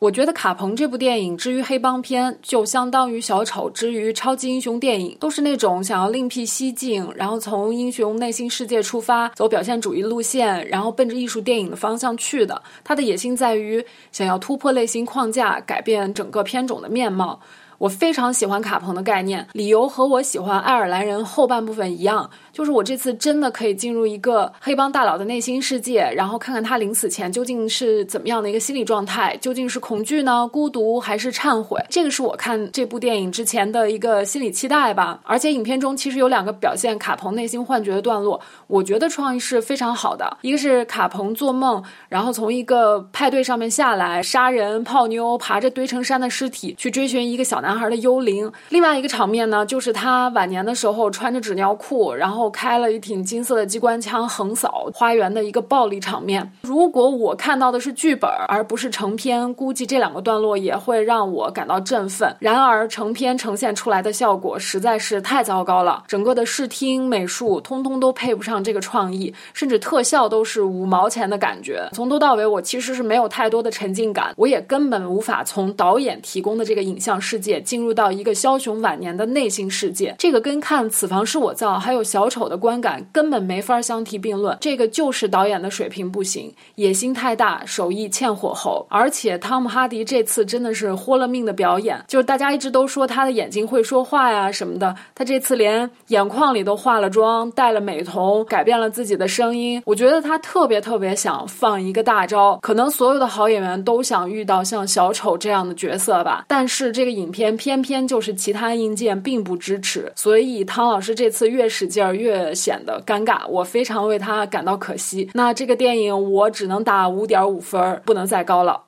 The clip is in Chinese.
我觉得卡彭这部电影之于黑帮片，就相当于小丑之于超级英雄电影，都是那种想要另辟蹊径，然后从英雄内心世界出发，走表现主义路线，然后奔着艺术电影的方向去的。他的野心在于想要突破类型框架，改变整个片种的面貌。我非常喜欢卡彭的概念，理由和我喜欢爱尔兰人后半部分一样，就是我这次真的可以进入一个黑帮大佬的内心世界，然后看看他临死前究竟是怎么样的一个心理状态，究竟是恐惧呢、孤独还是忏悔？这个是我看这部电影之前的一个心理期待吧。而且影片中其实有两个表现卡彭内心幻觉的段落，我觉得创意是非常好的。一个是卡彭做梦，然后从一个派对上面下来，杀人、泡妞，爬着堆成山的尸体去追寻一个小男。男孩的幽灵。另外一个场面呢，就是他晚年的时候穿着纸尿裤，然后开了一挺金色的机关枪横扫花园的一个暴力场面。如果我看到的是剧本而不是成片，估计这两个段落也会让我感到振奋。然而成片呈现出来的效果实在是太糟糕了，整个的视听美术通通都配不上这个创意，甚至特效都是五毛钱的感觉。从头到尾，我其实是没有太多的沉浸感，我也根本无法从导演提供的这个影像世界。进入到一个枭雄晚年的内心世界，这个跟看《此房是我造》还有小丑的观感根本没法相提并论。这个就是导演的水平不行，野心太大，手艺欠火候。而且汤姆哈迪这次真的是豁了命的表演，就是大家一直都说他的眼睛会说话呀什么的，他这次连眼眶里都化了妆，戴了美瞳，改变了自己的声音。我觉得他特别特别想放一个大招，可能所有的好演员都想遇到像小丑这样的角色吧。但是这个影片。偏偏就是其他硬件并不支持，所以汤老师这次越使劲儿越显得尴尬，我非常为他感到可惜。那这个电影我只能打五点五分，不能再高了。